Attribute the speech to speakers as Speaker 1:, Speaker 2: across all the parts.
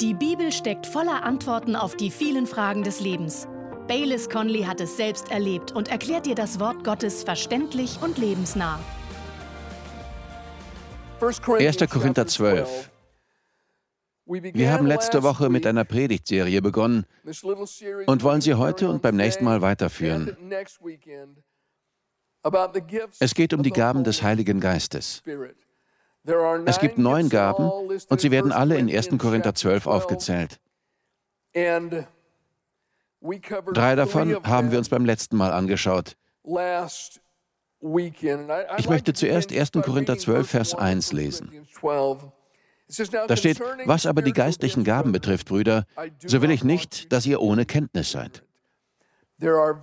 Speaker 1: Die Bibel steckt voller Antworten auf die vielen Fragen des Lebens. Baylis Conley hat es selbst erlebt und erklärt dir das Wort Gottes verständlich und lebensnah.
Speaker 2: 1. Korinther 12. Wir haben letzte Woche mit einer Predigtserie begonnen und wollen sie heute und beim nächsten Mal weiterführen. Es geht um die Gaben des Heiligen Geistes. Es gibt neun Gaben und sie werden alle in 1. Korinther 12 aufgezählt. Drei davon haben wir uns beim letzten Mal angeschaut. Ich möchte zuerst 1. Korinther 12, Vers 1 lesen. Da steht, was aber die geistlichen Gaben betrifft, Brüder, so will ich nicht, dass ihr ohne Kenntnis seid.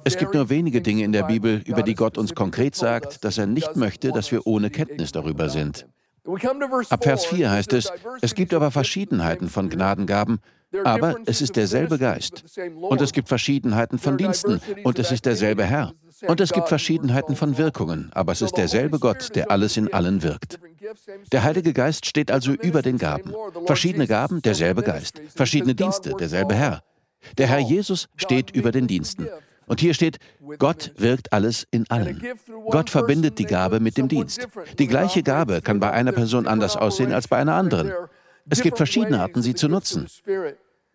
Speaker 2: Es gibt nur wenige Dinge in der Bibel, über die Gott uns konkret sagt, dass er nicht möchte, dass wir ohne Kenntnis darüber sind. Ab Vers 4 heißt es, es gibt aber Verschiedenheiten von Gnadengaben, aber es ist derselbe Geist. Und es gibt Verschiedenheiten von Diensten, und es ist derselbe Herr. Und es gibt Verschiedenheiten von Wirkungen, aber es ist derselbe Gott, der alles in allen wirkt. Der Heilige Geist steht also über den Gaben. Verschiedene Gaben, derselbe Geist. Verschiedene Dienste, derselbe Herr. Der Herr Jesus steht über den Diensten. Und hier steht, Gott wirkt alles in allen. Gott verbindet die Gabe mit dem Dienst. Die gleiche Gabe kann bei einer Person anders aussehen als bei einer anderen. Es gibt verschiedene Arten, sie zu nutzen.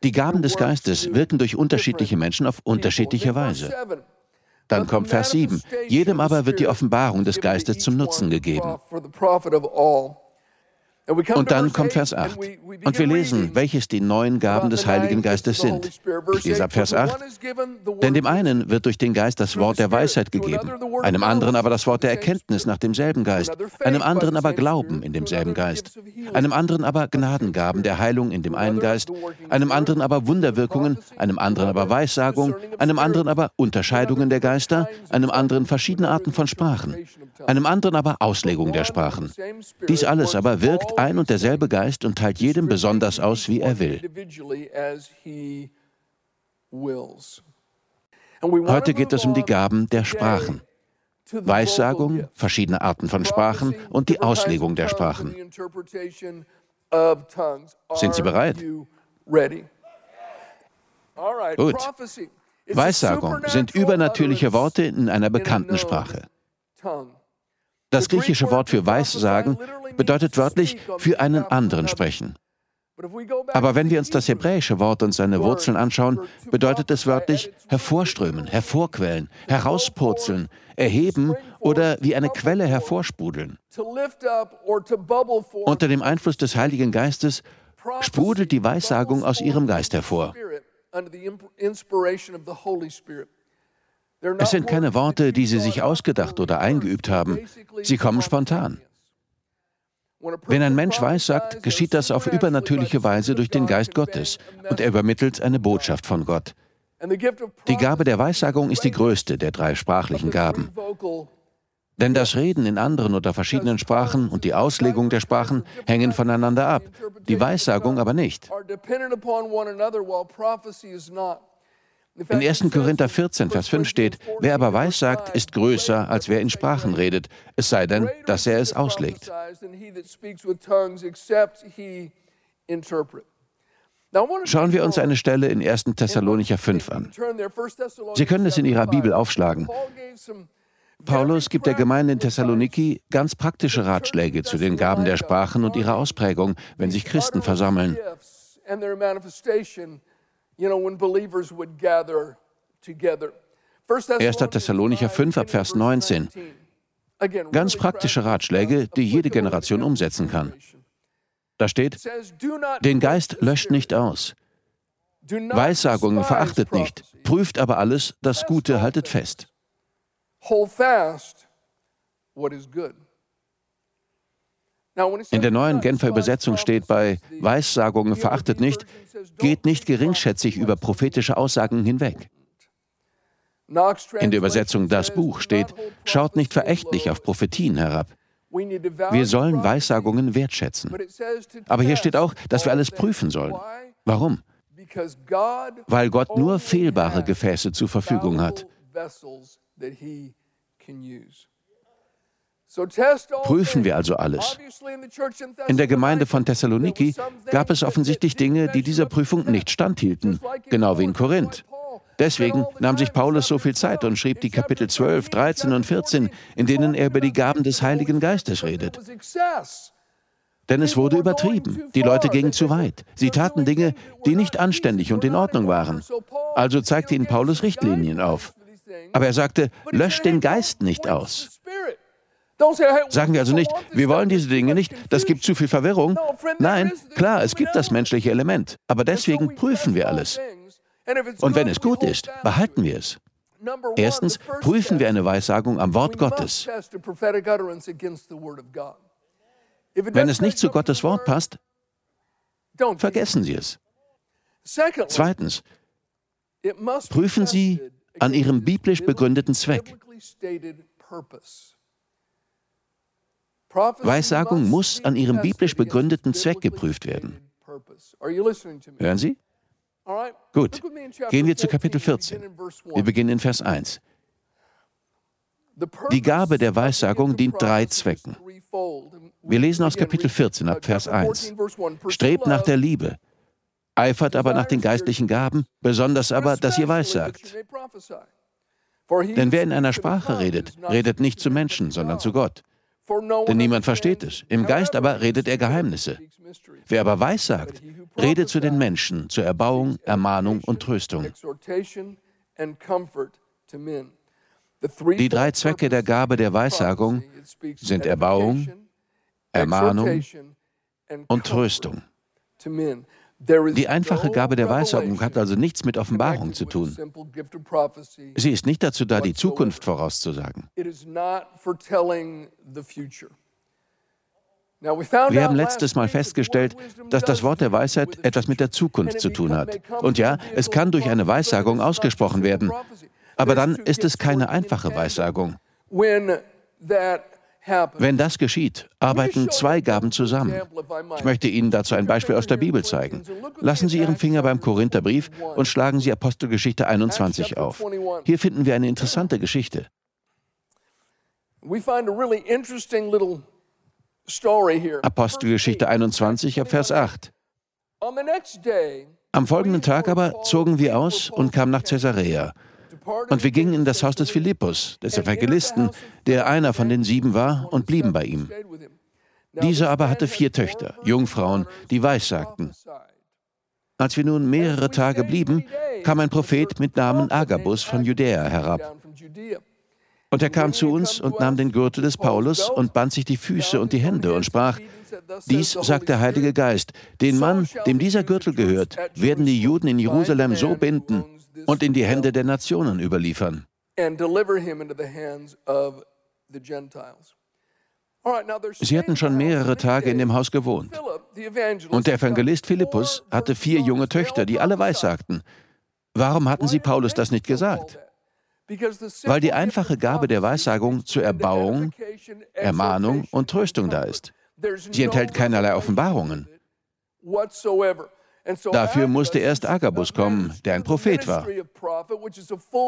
Speaker 2: Die Gaben des Geistes wirken durch unterschiedliche Menschen auf unterschiedliche Weise. Dann kommt Vers 7. Jedem aber wird die Offenbarung des Geistes zum Nutzen gegeben. Und dann kommt Vers 8. Und wir lesen, welches die neuen Gaben des Heiligen Geistes sind. Ich lese ab Vers 8. Denn dem einen wird durch den Geist das Wort der Weisheit gegeben, einem anderen aber das Wort der Erkenntnis nach demselben Geist, einem anderen aber Glauben in demselben Geist, einem anderen aber Gnadengaben der Heilung in dem einen Geist, einem anderen aber Wunderwirkungen, einem anderen aber Weissagung, einem anderen aber Unterscheidungen der Geister, einem anderen verschiedene Arten von Sprachen, einem anderen aber Auslegung der Sprachen. Dies alles aber wirkt ein und derselbe Geist und teilt jedem besonders aus, wie er will. Heute geht es um die Gaben der Sprachen. Weissagung, verschiedene Arten von Sprachen und die Auslegung der Sprachen. Sind Sie bereit? Gut. Weissagung sind übernatürliche Worte in einer bekannten Sprache. Das griechische Wort für Weissagen bedeutet wörtlich für einen anderen sprechen. Aber wenn wir uns das hebräische Wort und seine Wurzeln anschauen, bedeutet es wörtlich hervorströmen, hervorquellen, herauspurzeln, erheben oder wie eine Quelle hervorsprudeln. Unter dem Einfluss des Heiligen Geistes sprudelt die Weissagung aus ihrem Geist hervor. Es sind keine Worte, die sie sich ausgedacht oder eingeübt haben. Sie kommen spontan. Wenn ein Mensch weissagt, geschieht das auf übernatürliche Weise durch den Geist Gottes und er übermittelt eine Botschaft von Gott. Die Gabe der Weissagung ist die größte der drei sprachlichen Gaben. Denn das Reden in anderen oder verschiedenen Sprachen und die Auslegung der Sprachen hängen voneinander ab, die Weissagung aber nicht. In 1. Korinther 14, Vers 5 steht, wer aber weissagt, ist größer, als wer in Sprachen redet, es sei denn, dass er es auslegt. Schauen wir uns eine Stelle in 1. Thessalonicher 5 an. Sie können es in Ihrer Bibel aufschlagen. Paulus gibt der Gemeinde in Thessaloniki ganz praktische Ratschläge zu den Gaben der Sprachen und ihrer Ausprägung, wenn sich Christen versammeln. 1. Thessalonicher 5 ab Vers 19. Ganz praktische Ratschläge, die jede Generation umsetzen kann. Da steht, den Geist löscht nicht aus. Weissagungen verachtet nicht, prüft aber alles, das Gute haltet fest. In der neuen Genfer Übersetzung steht bei Weissagungen verachtet nicht, geht nicht geringschätzig über prophetische Aussagen hinweg. In der Übersetzung Das Buch steht, schaut nicht verächtlich auf Prophetien herab. Wir sollen Weissagungen wertschätzen. Aber hier steht auch, dass wir alles prüfen sollen. Warum? Weil Gott nur fehlbare Gefäße zur Verfügung hat. Prüfen wir also alles. In der Gemeinde von Thessaloniki gab es offensichtlich Dinge, die dieser Prüfung nicht standhielten, genau wie in Korinth. Deswegen nahm sich Paulus so viel Zeit und schrieb die Kapitel 12, 13 und 14, in denen er über die Gaben des Heiligen Geistes redet. Denn es wurde übertrieben. Die Leute gingen zu weit. Sie taten Dinge, die nicht anständig und in Ordnung waren. Also zeigte ihnen Paulus Richtlinien auf. Aber er sagte, löscht den Geist nicht aus. Sagen wir also nicht, wir wollen diese Dinge nicht, das gibt zu viel Verwirrung. Nein, klar, es gibt das menschliche Element, aber deswegen prüfen wir alles. Und wenn es gut ist, behalten wir es. Erstens prüfen wir eine Weissagung am Wort Gottes. Wenn es nicht zu Gottes Wort passt, vergessen Sie es. Zweitens, prüfen Sie an Ihrem biblisch begründeten Zweck. Weissagung muss an ihrem biblisch begründeten Zweck geprüft werden. Hören Sie? Gut, gehen wir zu Kapitel 14. Wir beginnen in Vers 1. Die Gabe der Weissagung dient drei Zwecken. Wir lesen aus Kapitel 14 ab Vers 1. Strebt nach der Liebe, eifert aber nach den geistlichen Gaben, besonders aber, dass ihr weissagt. Denn wer in einer Sprache redet, redet nicht zu Menschen, sondern zu Gott. Denn niemand versteht es. Im Geist aber redet er Geheimnisse. Wer aber weissagt, redet zu den Menschen zur Erbauung, Ermahnung und Tröstung. Die drei Zwecke der Gabe der Weissagung sind Erbauung, Ermahnung und Tröstung. Die einfache Gabe der Weissagung hat also nichts mit Offenbarung zu tun. Sie ist nicht dazu da, die Zukunft vorauszusagen. Wir haben letztes Mal festgestellt, dass das Wort der Weisheit etwas mit der Zukunft zu tun hat. Und ja, es kann durch eine Weissagung ausgesprochen werden. Aber dann ist es keine einfache Weissagung. Wenn das geschieht, arbeiten zwei Gaben zusammen. Ich möchte Ihnen dazu ein Beispiel aus der Bibel zeigen. Lassen Sie Ihren Finger beim Korintherbrief und schlagen Sie Apostelgeschichte 21 auf. Hier finden wir eine interessante Geschichte. Apostelgeschichte 21 ab Vers 8. Am folgenden Tag aber zogen wir aus und kamen nach Caesarea. Und wir gingen in das Haus des Philippus, des Evangelisten, der einer von den sieben war, und blieben bei ihm. Dieser aber hatte vier Töchter, Jungfrauen, die weissagten. Als wir nun mehrere Tage blieben, kam ein Prophet mit Namen Agabus von Judäa herab. Und er kam zu uns und nahm den Gürtel des Paulus und band sich die Füße und die Hände und sprach, dies sagt der Heilige Geist, den Mann, dem dieser Gürtel gehört, werden die Juden in Jerusalem so binden, und in die Hände der Nationen überliefern. Sie hatten schon mehrere Tage in dem Haus gewohnt. Und der Evangelist Philippus hatte vier junge Töchter, die alle weissagten. Warum hatten sie Paulus das nicht gesagt? Weil die einfache Gabe der Weissagung zur Erbauung, Ermahnung und Tröstung da ist. Sie enthält keinerlei Offenbarungen. Dafür musste erst Agabus kommen, der ein Prophet war.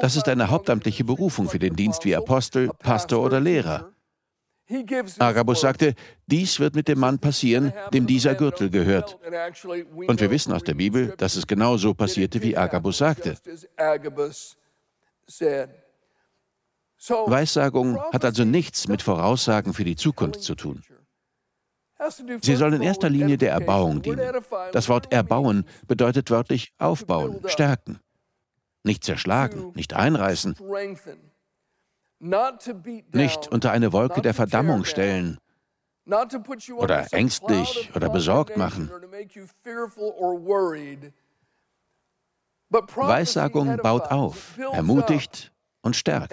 Speaker 2: Das ist eine hauptamtliche Berufung für den Dienst wie Apostel, Pastor oder Lehrer. Agabus sagte, dies wird mit dem Mann passieren, dem dieser Gürtel gehört. Und wir wissen aus der Bibel, dass es genau so passierte, wie Agabus sagte. Weissagung hat also nichts mit Voraussagen für die Zukunft zu tun. Sie soll in erster Linie der Erbauung dienen. Das Wort erbauen bedeutet wörtlich aufbauen, stärken. Nicht zerschlagen, nicht einreißen, nicht unter eine Wolke der Verdammung stellen. Oder ängstlich oder besorgt machen. Weissagung baut auf, ermutigt und stärkt.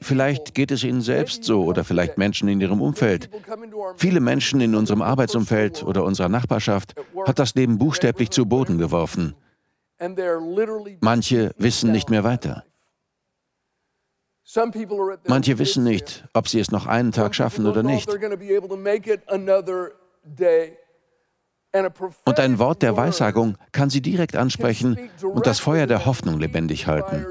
Speaker 2: Vielleicht geht es Ihnen selbst so oder vielleicht Menschen in Ihrem Umfeld. Viele Menschen in unserem Arbeitsumfeld oder unserer Nachbarschaft hat das Leben buchstäblich zu Boden geworfen. Manche wissen nicht mehr weiter. Manche wissen nicht, ob sie es noch einen Tag schaffen oder nicht. Und ein Wort der Weissagung kann sie direkt ansprechen und das Feuer der Hoffnung lebendig halten.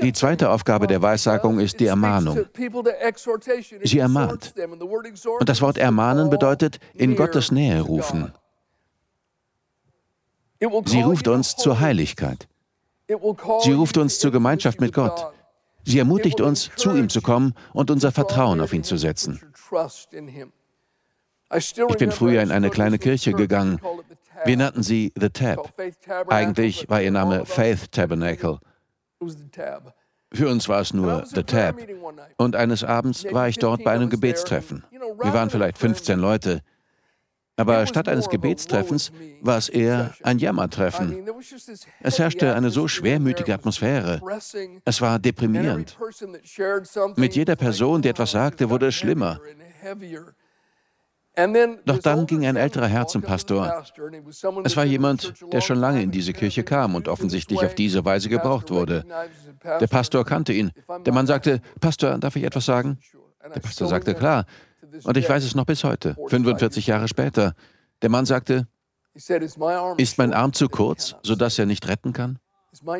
Speaker 2: Die zweite Aufgabe der Weissagung ist die Ermahnung. Sie ermahnt. Und das Wort ermahnen bedeutet in Gottes Nähe rufen. Sie ruft uns zur Heiligkeit. Sie ruft uns zur Gemeinschaft mit Gott. Sie ermutigt uns, zu ihm zu kommen und unser Vertrauen auf ihn zu setzen. Ich bin früher in eine kleine Kirche gegangen. Wir nannten sie The Tab. Eigentlich war ihr Name Faith Tabernacle. Für uns war es nur The Tab. Und eines Abends war ich dort bei einem Gebetstreffen. Wir waren vielleicht 15 Leute. Aber statt eines Gebetstreffens war es eher ein Jammertreffen. Es herrschte eine so schwermütige Atmosphäre. Es war deprimierend. Mit jeder Person, die etwas sagte, wurde es schlimmer. Doch dann ging ein älterer Herr zum Pastor. Es war jemand, der schon lange in diese Kirche kam und offensichtlich auf diese Weise gebraucht wurde. Der Pastor kannte ihn. Der Mann sagte, Pastor, darf ich etwas sagen? Der Pastor sagte, klar. Und ich weiß es noch bis heute, 45 Jahre später. Der Mann sagte, ist mein Arm zu kurz, sodass er nicht retten kann?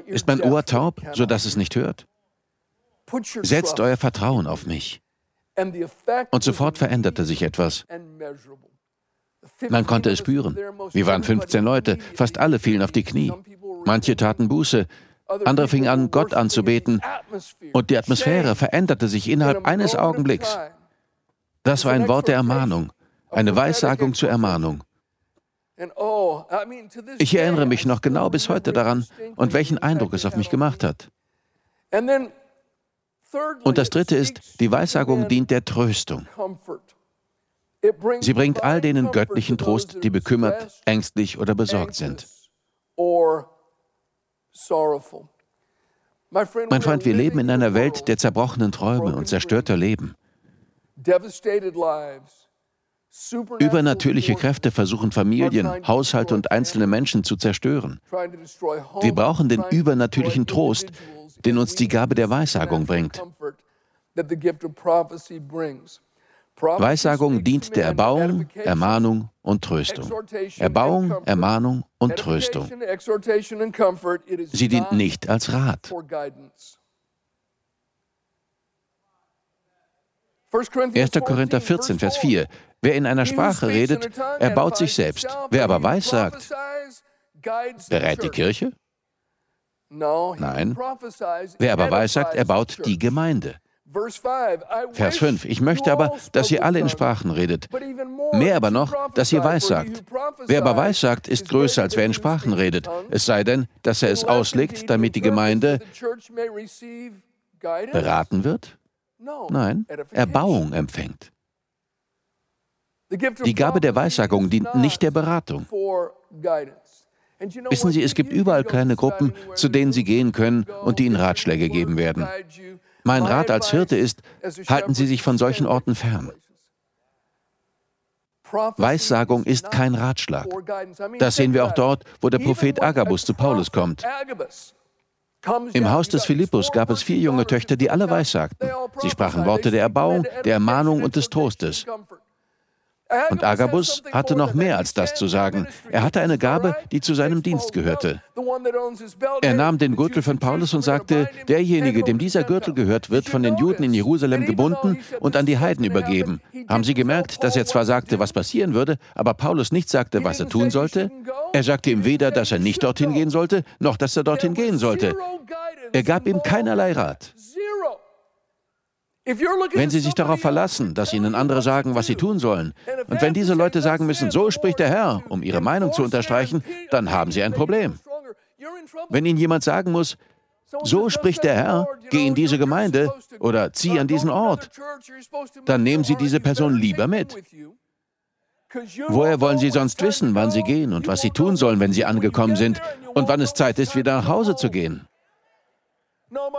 Speaker 2: Ist mein Ohr taub, sodass es nicht hört? Setzt euer Vertrauen auf mich. Und sofort veränderte sich etwas. Man konnte es spüren. Wir waren 15 Leute, fast alle fielen auf die Knie. Manche taten Buße, andere fingen an, Gott anzubeten. Und die Atmosphäre veränderte sich innerhalb eines Augenblicks. Das war ein Wort der Ermahnung, eine Weissagung zur Ermahnung. Oh, ich erinnere mich noch genau bis heute daran und welchen Eindruck es auf mich gemacht hat. Und das Dritte ist, die Weissagung dient der Tröstung. Sie bringt all denen göttlichen Trost, die bekümmert, ängstlich oder besorgt sind. Mein Freund, wir leben in einer Welt der zerbrochenen Träume und zerstörter Leben. Übernatürliche Kräfte versuchen Familien, Haushalte und einzelne Menschen zu zerstören. Wir brauchen den übernatürlichen Trost, den uns die Gabe der Weissagung bringt. Weissagung dient der Erbauung, Ermahnung und Tröstung. Erbauung, Ermahnung und Tröstung. Sie dient nicht als Rat. 1. Korinther 14, Vers 4. Wer in einer Sprache redet, erbaut sich selbst. Wer aber weissagt, berät die Kirche? Nein. Wer aber weissagt, erbaut die Gemeinde. Vers 5. Ich möchte aber, dass ihr alle in Sprachen redet. Mehr aber noch, dass ihr weissagt. Wer aber weissagt, ist größer, als wer in Sprachen redet. Es sei denn, dass er es auslegt, damit die Gemeinde beraten wird? Nein, Erbauung empfängt. Die Gabe der Weissagung dient nicht der Beratung. Wissen Sie, es gibt überall kleine Gruppen, zu denen Sie gehen können und die Ihnen Ratschläge geben werden. Mein Rat als Hirte ist, halten Sie sich von solchen Orten fern. Weissagung ist kein Ratschlag. Das sehen wir auch dort, wo der Prophet Agabus zu Paulus kommt. Im Haus des Philippus gab es vier junge Töchter, die alle weissagten. Sie sprachen Worte der Erbauung, der Ermahnung und des Trostes. Und Agabus hatte noch mehr als das zu sagen. Er hatte eine Gabe, die zu seinem Dienst gehörte. Er nahm den Gürtel von Paulus und sagte, derjenige, dem dieser Gürtel gehört, wird von den Juden in Jerusalem gebunden und an die Heiden übergeben. Haben Sie gemerkt, dass er zwar sagte, was passieren würde, aber Paulus nicht sagte, was er tun sollte? Er sagte ihm weder, dass er nicht dorthin gehen sollte, noch dass er dorthin gehen sollte. Er gab ihm keinerlei Rat. Wenn Sie sich darauf verlassen, dass Ihnen andere sagen, was Sie tun sollen, und wenn diese Leute sagen müssen, so spricht der Herr, um Ihre Meinung zu unterstreichen, dann haben Sie ein Problem. Wenn Ihnen jemand sagen muss, so spricht der Herr, geh in diese Gemeinde oder zieh an diesen Ort, dann nehmen Sie diese Person lieber mit. Woher wollen Sie sonst wissen, wann Sie gehen und was Sie tun sollen, wenn Sie angekommen sind und wann es Zeit ist, wieder nach Hause zu gehen?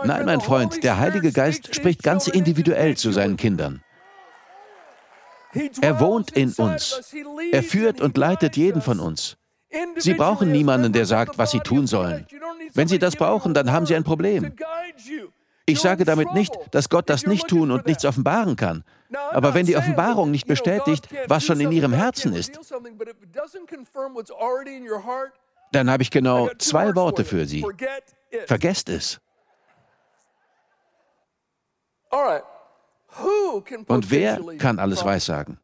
Speaker 2: Nein, mein Freund, der Heilige Geist spricht ganz individuell zu seinen Kindern. Er wohnt in uns. Er führt und leitet jeden von uns. Sie brauchen niemanden, der sagt, was sie tun sollen. Wenn sie das brauchen, dann haben sie ein Problem. Ich sage damit nicht, dass Gott das nicht tun und nichts offenbaren kann. Aber wenn die Offenbarung nicht bestätigt, was schon in ihrem Herzen ist, dann habe ich genau zwei Worte für sie. Vergesst es. Und wer kann alles weissagen?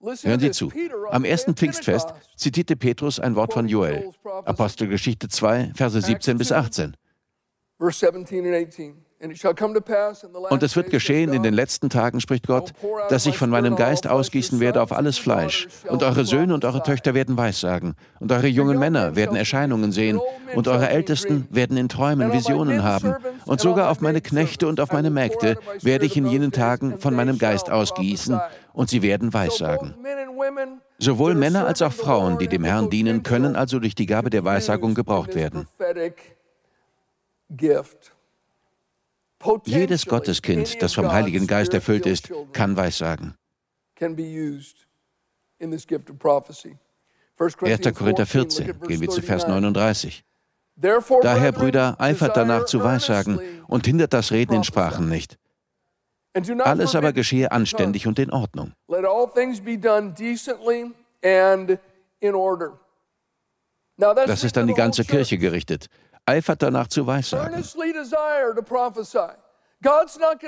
Speaker 2: Hören Sie zu. Am ersten Pfingstfest zitierte Petrus ein Wort von Joel, Apostelgeschichte 2, Verse 17 bis 18. Und es wird geschehen in den letzten Tagen, spricht Gott, dass ich von meinem Geist ausgießen werde auf alles Fleisch. Und eure Söhne und eure Töchter werden Weissagen. Und eure jungen Männer werden Erscheinungen sehen. Und eure Ältesten werden in Träumen Visionen haben. Und sogar auf meine Knechte und auf meine Mägde werde ich in jenen Tagen von meinem Geist ausgießen. Und sie werden Weissagen. Sowohl Männer als auch Frauen, die dem Herrn dienen, können also durch die Gabe der Weissagung gebraucht werden. Jedes Gotteskind, das vom Heiligen Geist erfüllt ist, kann Weissagen. 1. Korinther 14, gehen wir zu Vers 39. Daher, Brüder, eifert danach zu Weissagen und hindert das Reden in Sprachen nicht. Alles aber geschehe anständig und in Ordnung. Das ist an die ganze Kirche gerichtet eifert danach zu weissagen.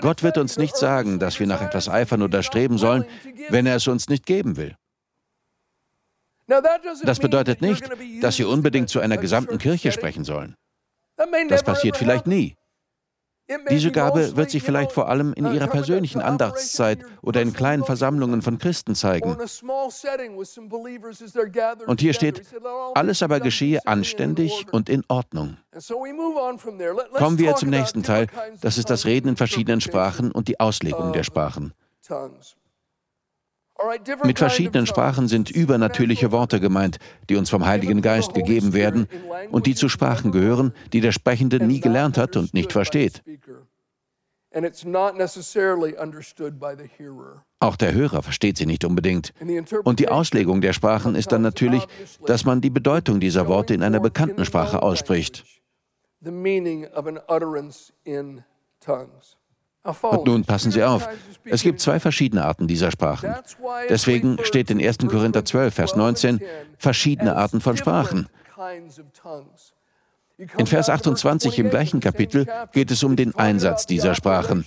Speaker 2: Gott wird uns nicht sagen, dass wir nach etwas eifern oder streben sollen, wenn er es uns nicht geben will. Das bedeutet nicht, dass Sie unbedingt zu einer gesamten Kirche sprechen sollen. Das passiert vielleicht nie. Diese Gabe wird sich vielleicht vor allem in ihrer persönlichen Andachtszeit oder in kleinen Versammlungen von Christen zeigen. Und hier steht, alles aber geschehe anständig und in Ordnung. Kommen wir zum nächsten Teil, das ist das Reden in verschiedenen Sprachen und die Auslegung der Sprachen. Mit verschiedenen Sprachen sind übernatürliche Worte gemeint, die uns vom Heiligen Geist gegeben werden und die zu Sprachen gehören, die der Sprechende nie gelernt hat und nicht versteht. Auch der Hörer versteht sie nicht unbedingt. Und die Auslegung der Sprachen ist dann natürlich, dass man die Bedeutung dieser Worte in einer bekannten Sprache ausspricht. Und nun passen Sie auf, es gibt zwei verschiedene Arten dieser Sprachen. Deswegen steht in 1. Korinther 12, Vers 19, verschiedene Arten von Sprachen. In Vers 28 im gleichen Kapitel geht es um den Einsatz dieser Sprachen.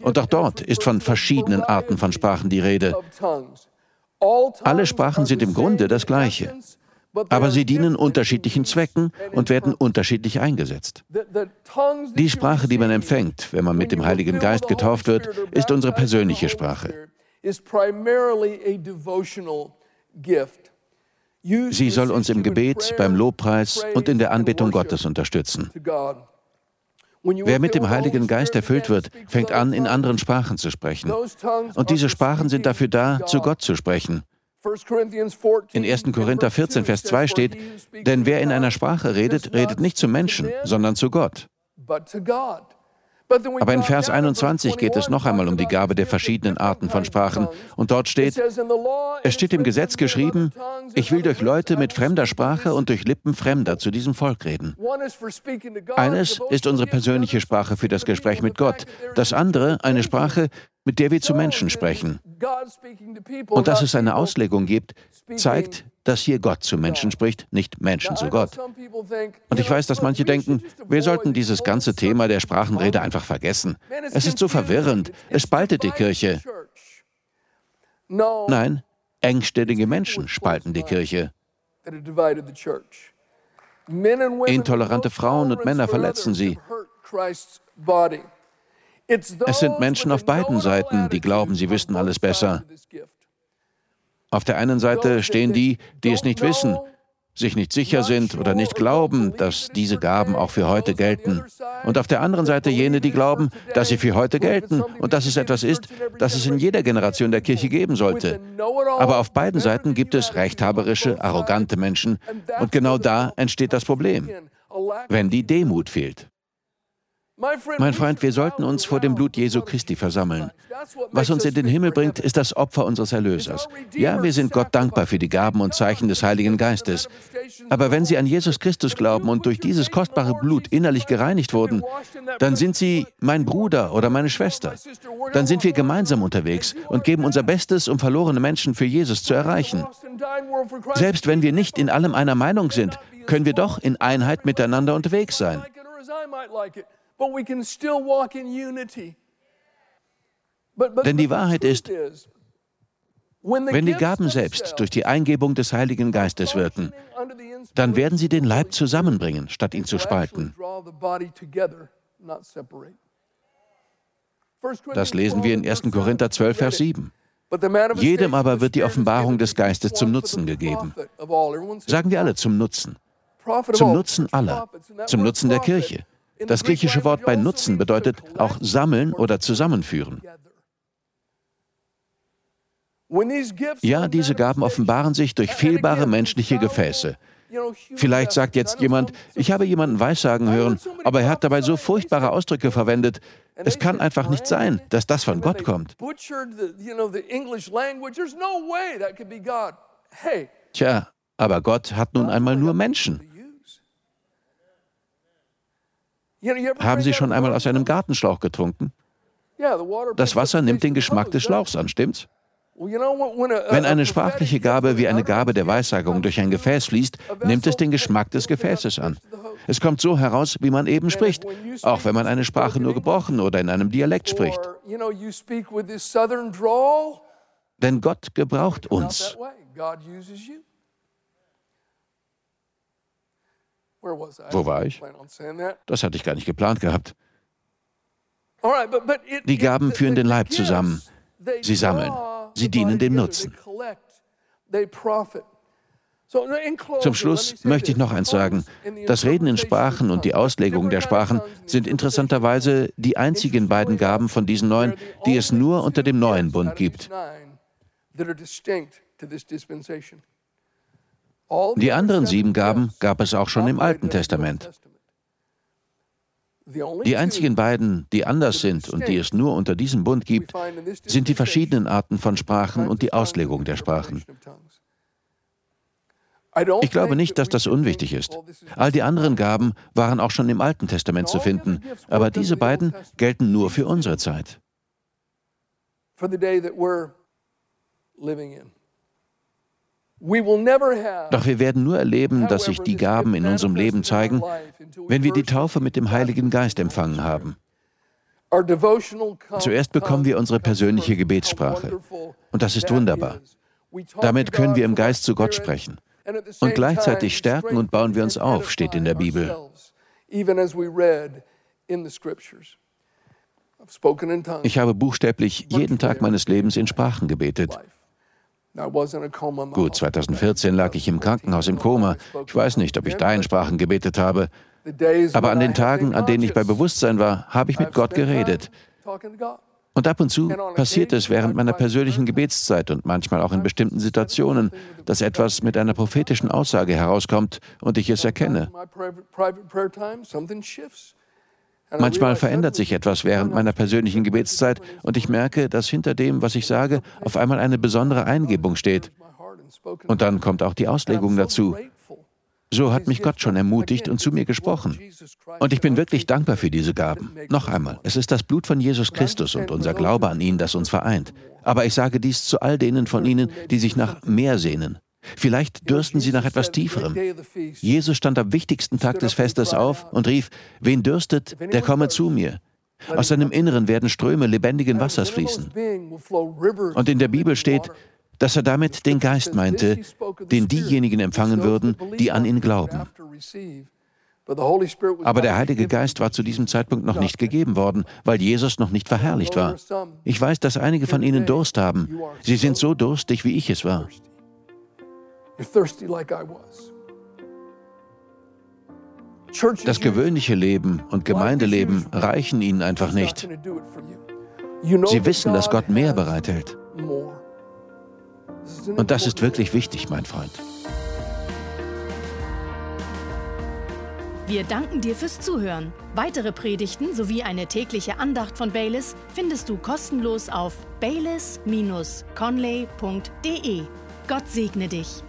Speaker 2: Und auch dort ist von verschiedenen Arten von Sprachen die Rede. Alle Sprachen sind im Grunde das Gleiche aber sie dienen unterschiedlichen Zwecken und werden unterschiedlich eingesetzt. Die Sprache, die man empfängt, wenn man mit dem Heiligen Geist getauft wird, ist unsere persönliche Sprache. Sie soll uns im Gebet, beim Lobpreis und in der Anbetung Gottes unterstützen. Wer mit dem Heiligen Geist erfüllt wird, fängt an, in anderen Sprachen zu sprechen. Und diese Sprachen sind dafür da, zu Gott zu sprechen. In 1. Korinther 14, Vers 2 steht, denn wer in einer Sprache redet, redet nicht zu Menschen, sondern zu Gott. Aber in Vers 21 geht es noch einmal um die Gabe der verschiedenen Arten von Sprachen. Und dort steht, es steht im Gesetz geschrieben, ich will durch Leute mit fremder Sprache und durch Lippen Fremder zu diesem Volk reden. Eines ist unsere persönliche Sprache für das Gespräch mit Gott. Das andere eine Sprache, mit der wir zu Menschen sprechen. Und dass es eine Auslegung gibt, zeigt, dass hier Gott zu Menschen spricht, nicht Menschen zu Gott. Und ich weiß, dass manche denken, wir sollten dieses ganze Thema der Sprachenrede einfach vergessen. Es ist so verwirrend, es spaltet die Kirche. Nein, engstellige Menschen spalten die Kirche. Intolerante Frauen und Männer verletzen sie. Es sind Menschen auf beiden Seiten, die glauben, sie wüssten alles besser. Auf der einen Seite stehen die, die es nicht wissen, sich nicht sicher sind oder nicht glauben, dass diese Gaben auch für heute gelten. Und auf der anderen Seite jene, die glauben, dass sie für heute gelten und dass es etwas ist, das es in jeder Generation der Kirche geben sollte. Aber auf beiden Seiten gibt es rechthaberische, arrogante Menschen und genau da entsteht das Problem, wenn die Demut fehlt. Mein Freund, wir sollten uns vor dem Blut Jesu Christi versammeln. Was uns in den Himmel bringt, ist das Opfer unseres Erlösers. Ja, wir sind Gott dankbar für die Gaben und Zeichen des Heiligen Geistes. Aber wenn Sie an Jesus Christus glauben und durch dieses kostbare Blut innerlich gereinigt wurden, dann sind Sie mein Bruder oder meine Schwester. Dann sind wir gemeinsam unterwegs und geben unser Bestes, um verlorene Menschen für Jesus zu erreichen. Selbst wenn wir nicht in allem einer Meinung sind, können wir doch in Einheit miteinander unterwegs sein but we can still walk in unity. Denn die Wahrheit ist, wenn die Gaben selbst durch die Eingebung des Heiligen Geistes wirken, dann werden sie den Leib zusammenbringen, statt ihn zu spalten. Das lesen wir in 1. Korinther 12, Vers 7. Jedem aber wird die Offenbarung des Geistes zum Nutzen gegeben. Sagen wir alle zum Nutzen. Zum Nutzen aller. Zum Nutzen der Kirche. Das griechische Wort bei Nutzen bedeutet auch sammeln oder zusammenführen. Ja, diese Gaben offenbaren sich durch fehlbare menschliche Gefäße. Vielleicht sagt jetzt jemand, ich habe jemanden Weissagen hören, aber er hat dabei so furchtbare Ausdrücke verwendet. Es kann einfach nicht sein, dass das von Gott kommt. Tja, aber Gott hat nun einmal nur Menschen. Haben Sie schon einmal aus einem Gartenschlauch getrunken? Das Wasser nimmt den Geschmack des Schlauchs an, stimmt's? Wenn eine sprachliche Gabe wie eine Gabe der Weissagung durch ein Gefäß fließt, nimmt es den Geschmack des Gefäßes an. Es kommt so heraus, wie man eben spricht, auch wenn man eine Sprache nur gebrochen oder in einem Dialekt spricht. Denn Gott gebraucht uns. Wo war ich? Das hatte ich gar nicht geplant gehabt. Die Gaben führen den Leib zusammen. Sie sammeln. Sie dienen dem Nutzen. Zum Schluss möchte ich noch eins sagen. Das Reden in Sprachen und die Auslegung der Sprachen sind interessanterweise die einzigen beiden Gaben von diesen neun, die es nur unter dem neuen Bund gibt. Die anderen sieben Gaben gab es auch schon im Alten Testament. Die einzigen beiden, die anders sind und die es nur unter diesem Bund gibt, sind die verschiedenen Arten von Sprachen und die Auslegung der Sprachen. Ich glaube nicht, dass das unwichtig ist. All die anderen Gaben waren auch schon im Alten Testament zu finden, aber diese beiden gelten nur für unsere Zeit. Doch wir werden nur erleben, dass sich die Gaben in unserem Leben zeigen, wenn wir die Taufe mit dem Heiligen Geist empfangen haben. Zuerst bekommen wir unsere persönliche Gebetssprache. Und das ist wunderbar. Damit können wir im Geist zu Gott sprechen. Und gleichzeitig stärken und bauen wir uns auf, steht in der Bibel. Ich habe buchstäblich jeden Tag meines Lebens in Sprachen gebetet. Gut, 2014 lag ich im Krankenhaus im Koma. Ich weiß nicht, ob ich da in Sprachen gebetet habe. Aber an den Tagen, an denen ich bei Bewusstsein war, habe ich mit Gott geredet. Und ab und zu passiert es während meiner persönlichen Gebetszeit und manchmal auch in bestimmten Situationen, dass etwas mit einer prophetischen Aussage herauskommt und ich es erkenne. Manchmal verändert sich etwas während meiner persönlichen Gebetszeit und ich merke, dass hinter dem, was ich sage, auf einmal eine besondere Eingebung steht. Und dann kommt auch die Auslegung dazu. So hat mich Gott schon ermutigt und zu mir gesprochen. Und ich bin wirklich dankbar für diese Gaben. Noch einmal, es ist das Blut von Jesus Christus und unser Glaube an ihn, das uns vereint. Aber ich sage dies zu all denen von Ihnen, die sich nach mehr sehnen. Vielleicht dürsten sie nach etwas Tieferem. Jesus stand am wichtigsten Tag des Festes auf und rief, wen dürstet, der komme zu mir. Aus seinem Inneren werden Ströme lebendigen Wassers fließen. Und in der Bibel steht, dass er damit den Geist meinte, den diejenigen empfangen würden, die an ihn glauben. Aber der Heilige Geist war zu diesem Zeitpunkt noch nicht gegeben worden, weil Jesus noch nicht verherrlicht war. Ich weiß, dass einige von Ihnen Durst haben. Sie sind so durstig, wie ich es war. Das gewöhnliche Leben und Gemeindeleben reichen ihnen einfach nicht. Sie wissen, dass Gott mehr bereithält. Und das ist wirklich wichtig, mein Freund.
Speaker 1: Wir danken dir fürs Zuhören. Weitere Predigten sowie eine tägliche Andacht von Baylis findest du kostenlos auf baylis-conley.de. Gott segne dich.